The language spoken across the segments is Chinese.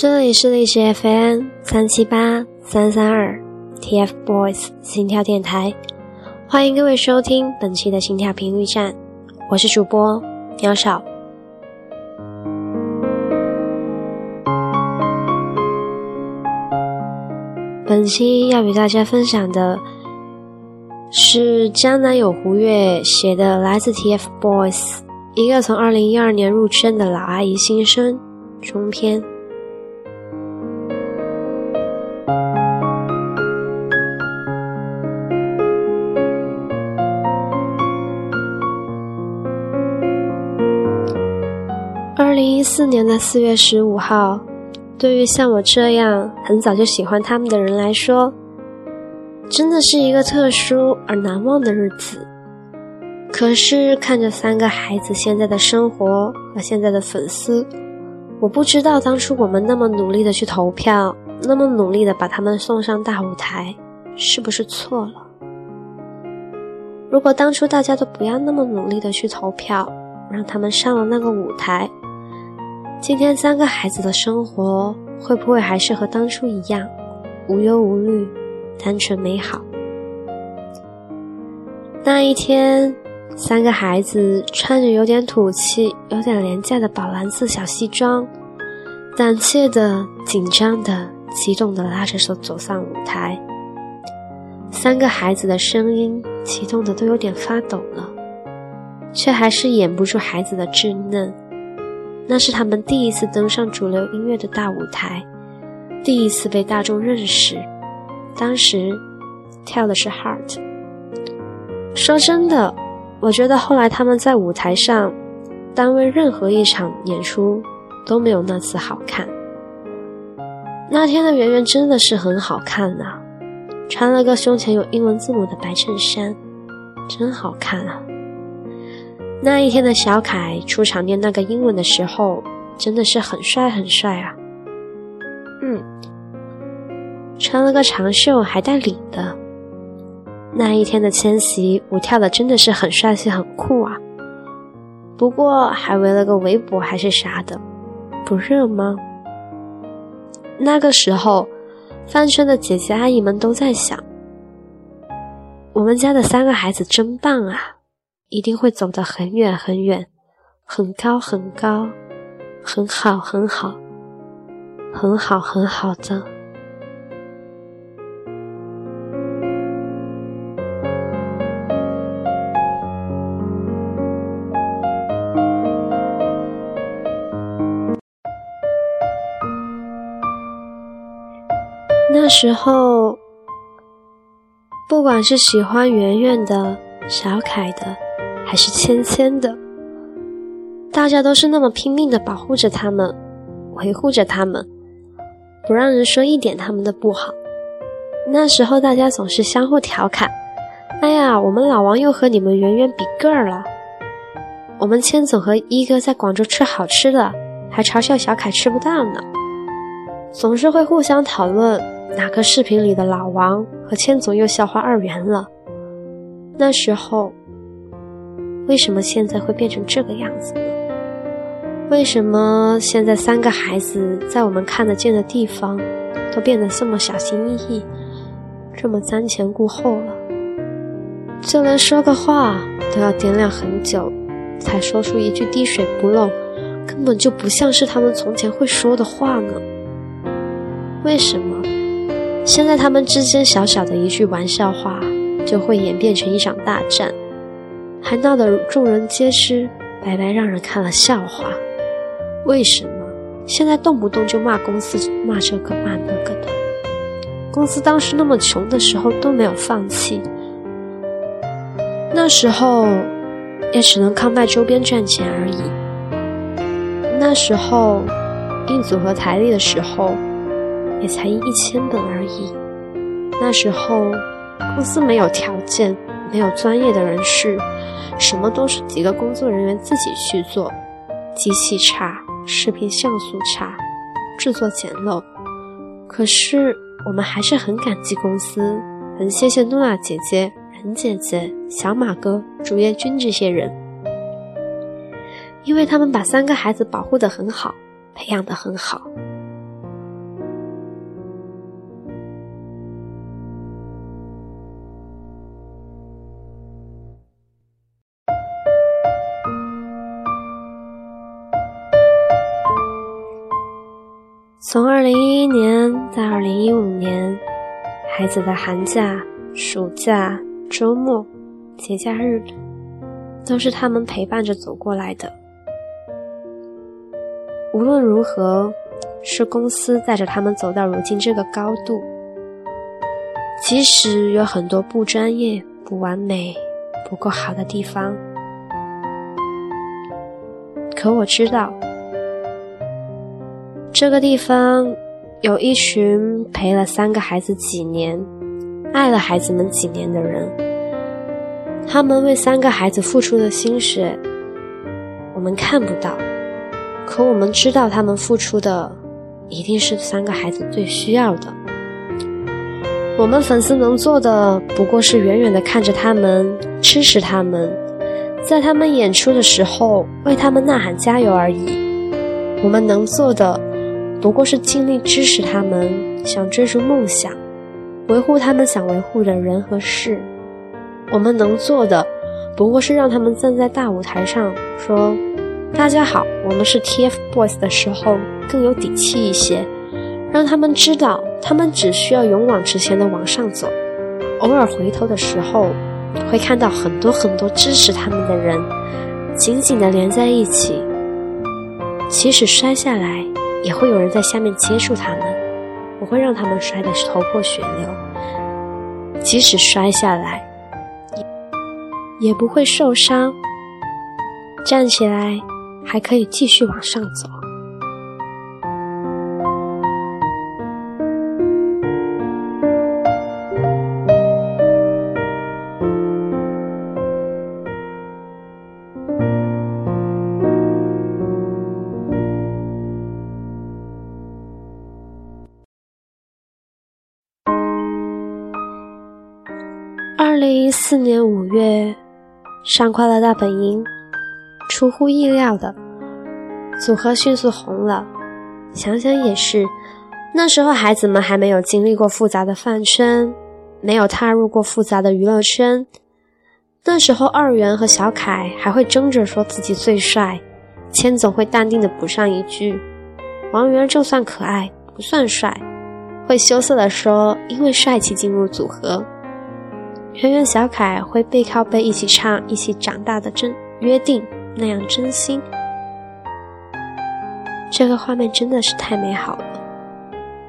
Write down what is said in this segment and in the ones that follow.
这里是历史 FM 三七八三三二 TFBOYS 心跳电台，欢迎各位收听本期的心跳频率站，我是主播喵少。本期要与大家分享的是江南有胡月写的来自 TFBOYS 一个从二零一二年入圈的老阿姨新生中篇。零一四年的四月十五号。对于像我这样很早就喜欢他们的人来说，真的是一个特殊而难忘的日子。可是看着三个孩子现在的生活和现在的粉丝，我不知道当初我们那么努力的去投票，那么努力的把他们送上大舞台，是不是错了？如果当初大家都不要那么努力的去投票，让他们上了那个舞台。今天三个孩子的生活会不会还是和当初一样，无忧无虑、单纯美好？那一天，三个孩子穿着有点土气、有点廉价的宝蓝色小西装，胆怯的、紧张的、激动的拉着手走上舞台。三个孩子的声音激动的都有点发抖了，却还是掩不住孩子的稚嫩。那是他们第一次登上主流音乐的大舞台，第一次被大众认识。当时跳的是《Heart》。说真的，我觉得后来他们在舞台上，单位任何一场演出都没有那次好看。那天的圆圆真的是很好看呐，穿了个胸前有英文字母的白衬衫，真好看啊。那一天的小凯出场念那个英文的时候，真的是很帅很帅啊！嗯，穿了个长袖还带领的。那一天的千玺舞跳的真的是很帅气很酷啊！不过还围了个围脖还是啥的，不热吗？那个时候，饭圈的姐姐阿姨们都在想：我们家的三个孩子真棒啊！一定会走得很远很远，很高很高，很好很好，很好很好的。那时候，不管是喜欢圆圆的、小凯的。还是芊芊的，大家都是那么拼命的保护着他们，维护着他们，不让人说一点他们的不好。那时候大家总是相互调侃：“哎呀，我们老王又和你们圆圆比个儿了。”我们千总和一哥在广州吃好吃的，还嘲笑小凯吃不到呢。总是会互相讨论哪个视频里的老王和千总又笑话二元了。那时候。为什么现在会变成这个样子呢？为什么现在三个孩子在我们看得见的地方，都变得这么小心翼翼，这么瞻前顾后了？就连说个话都要掂量很久，才说出一句滴水不漏，根本就不像是他们从前会说的话呢？为什么现在他们之间小小的一句玩笑话，就会演变成一场大战？还闹得众人皆知，白白让人看了笑话。为什么现在动不动就骂公司，骂这个骂那个的？公司当时那么穷的时候都没有放弃，那时候也只能靠卖周边赚钱而已。那时候印组合台历的时候，也才印一千本而已。那时候公司没有条件。没有专业的人士，什么都是几个工作人员自己去做，机器差，视频像素差，制作简陋。可是我们还是很感激公司，很谢谢诺亚姐姐、任姐姐、小马哥、竹叶君这些人，因为他们把三个孩子保护得很好，培养得很好。从二零一一年到二零一五年，孩子的寒假、暑假、周末、节假日，都是他们陪伴着走过来的。无论如何，是公司带着他们走到如今这个高度。即使有很多不专业、不完美、不够好的地方，可我知道，这个地方有一群陪了三个孩子几年、爱了孩子们几年的人，他们为三个孩子付出的心血，我们看不到，可我们知道他们付出的一定是三个孩子最需要的。我们粉丝能做的不过是远远的看着他们，支持他们，在他们演出的时候为他们呐喊加油而已。我们能做的不过是尽力支持他们，想追逐梦想，维护他们想维护的人和事。我们能做的不过是让他们站在大舞台上说：“大家好，我们是 TFBOYS” 的时候更有底气一些。让他们知道，他们只需要勇往直前的往上走，偶尔回头的时候，会看到很多很多支持他们的人，紧紧的连在一起。即使摔下来，也会有人在下面接触他们，我会让他们摔得头破血流。即使摔下来，也也不会受伤，站起来还可以继续往上走。零一四年五月，上快乐大本营，出乎意料的，组合迅速红了。想想也是，那时候孩子们还没有经历过复杂的饭圈，没有踏入过复杂的娱乐圈。那时候二元和小凯还会争着说自己最帅，千总会淡定的补上一句：“王源就算可爱，不算帅。”会羞涩的说：“因为帅气进入组合。”圆圆、小凯会背靠背一起唱《一起长大的真约定》，那样真心。这个画面真的是太美好了，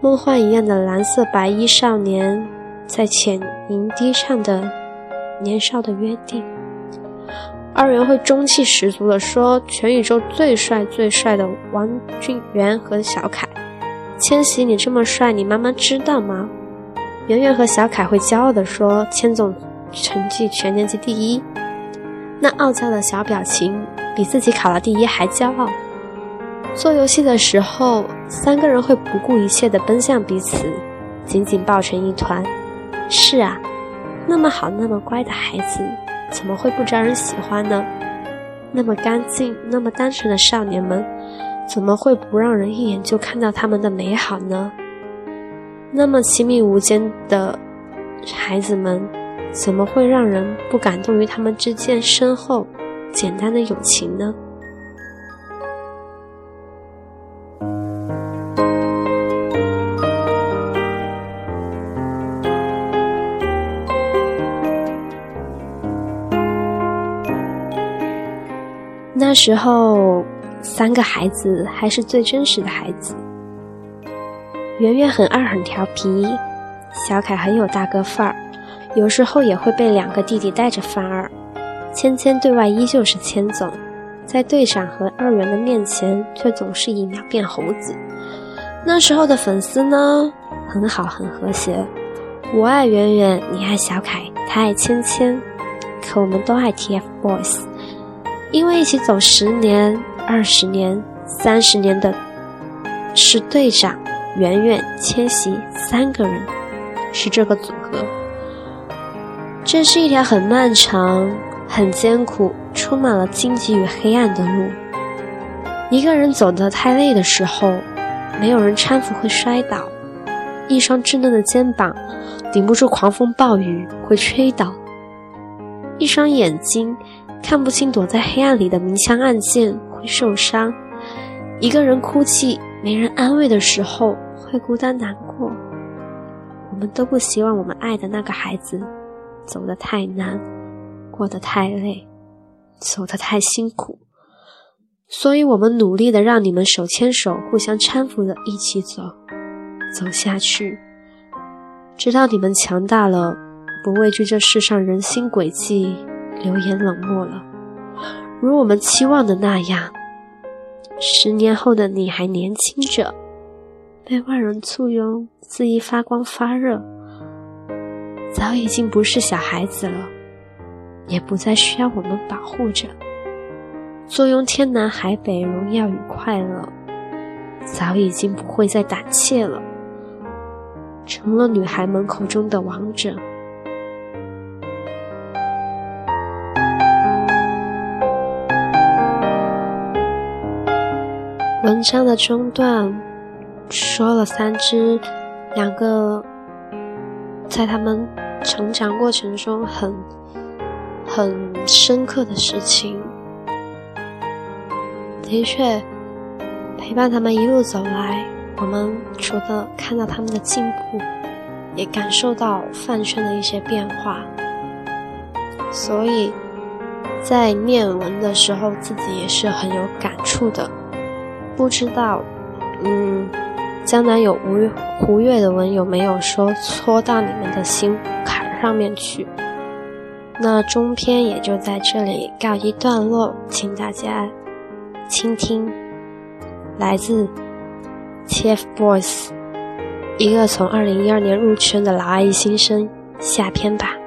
梦幻一样的蓝色白衣少年在浅吟低唱的年少的约定。二元会中气十足的说：“全宇宙最帅最帅的王俊元和小凯，千玺你这么帅，你妈妈知道吗？”圆圆和小凯会骄傲地说：“千总成绩全年级第一。”那傲娇的小表情比自己考了第一还骄傲。做游戏的时候，三个人会不顾一切地奔向彼此，紧紧抱成一团。是啊，那么好、那么乖的孩子，怎么会不招人喜欢呢？那么干净、那么单纯的少年们，怎么会不让人一眼就看到他们的美好呢？那么亲密无间的孩子们，怎么会让人不感动于他们之间深厚、简单的友情呢？那时候，三个孩子还是最真实的孩子。圆圆很二很调皮，小凯很有大哥范儿，有时候也会被两个弟弟带着犯二。芊芊对外依旧是千总，在队长和二元的面前却总是一秒变猴子。那时候的粉丝呢，很好很和谐，我爱圆圆，你爱小凯，他爱芊芊，可我们都爱 TFBOYS，因为一起走十年、二十年、三十年的是队长。圆圆、千玺三个人是这个组合。这是一条很漫长、很艰苦、充满了荆棘与黑暗的路。一个人走得太累的时候，没有人搀扶会摔倒；一双稚嫩的肩膀顶不住狂风暴雨会吹倒；一双眼睛看不清躲在黑暗里的明枪暗箭会受伤；一个人哭泣。没人安慰的时候，会孤单难过。我们都不希望我们爱的那个孩子走得太难，过得太累，走得太辛苦。所以，我们努力的让你们手牵手，互相搀扶的一起走，走下去，直到你们强大了，不畏惧这世上人心诡计，流言冷漠了。如我们期望的那样，十年后的你还年轻着，被万人簇拥，肆意发光发热，早已经不是小孩子了，也不再需要我们保护着。坐拥天南海北荣耀与快乐，早已经不会再胆怯了，成了女孩们口中的王者。文章的中段说了三只，两个在他们成长过程中很很深刻的事情。的确，陪伴他们一路走来，我们除了看到他们的进步，也感受到饭圈的一些变化。所以，在念文的时候，自己也是很有感触的。不知道，嗯，江南有吴胡月的文有没有说戳到你们的心坎上面去？那中篇也就在这里告一段落，请大家。倾听，来自 TFBOYS，一个从二零一二年入圈的老阿姨新生，下篇吧。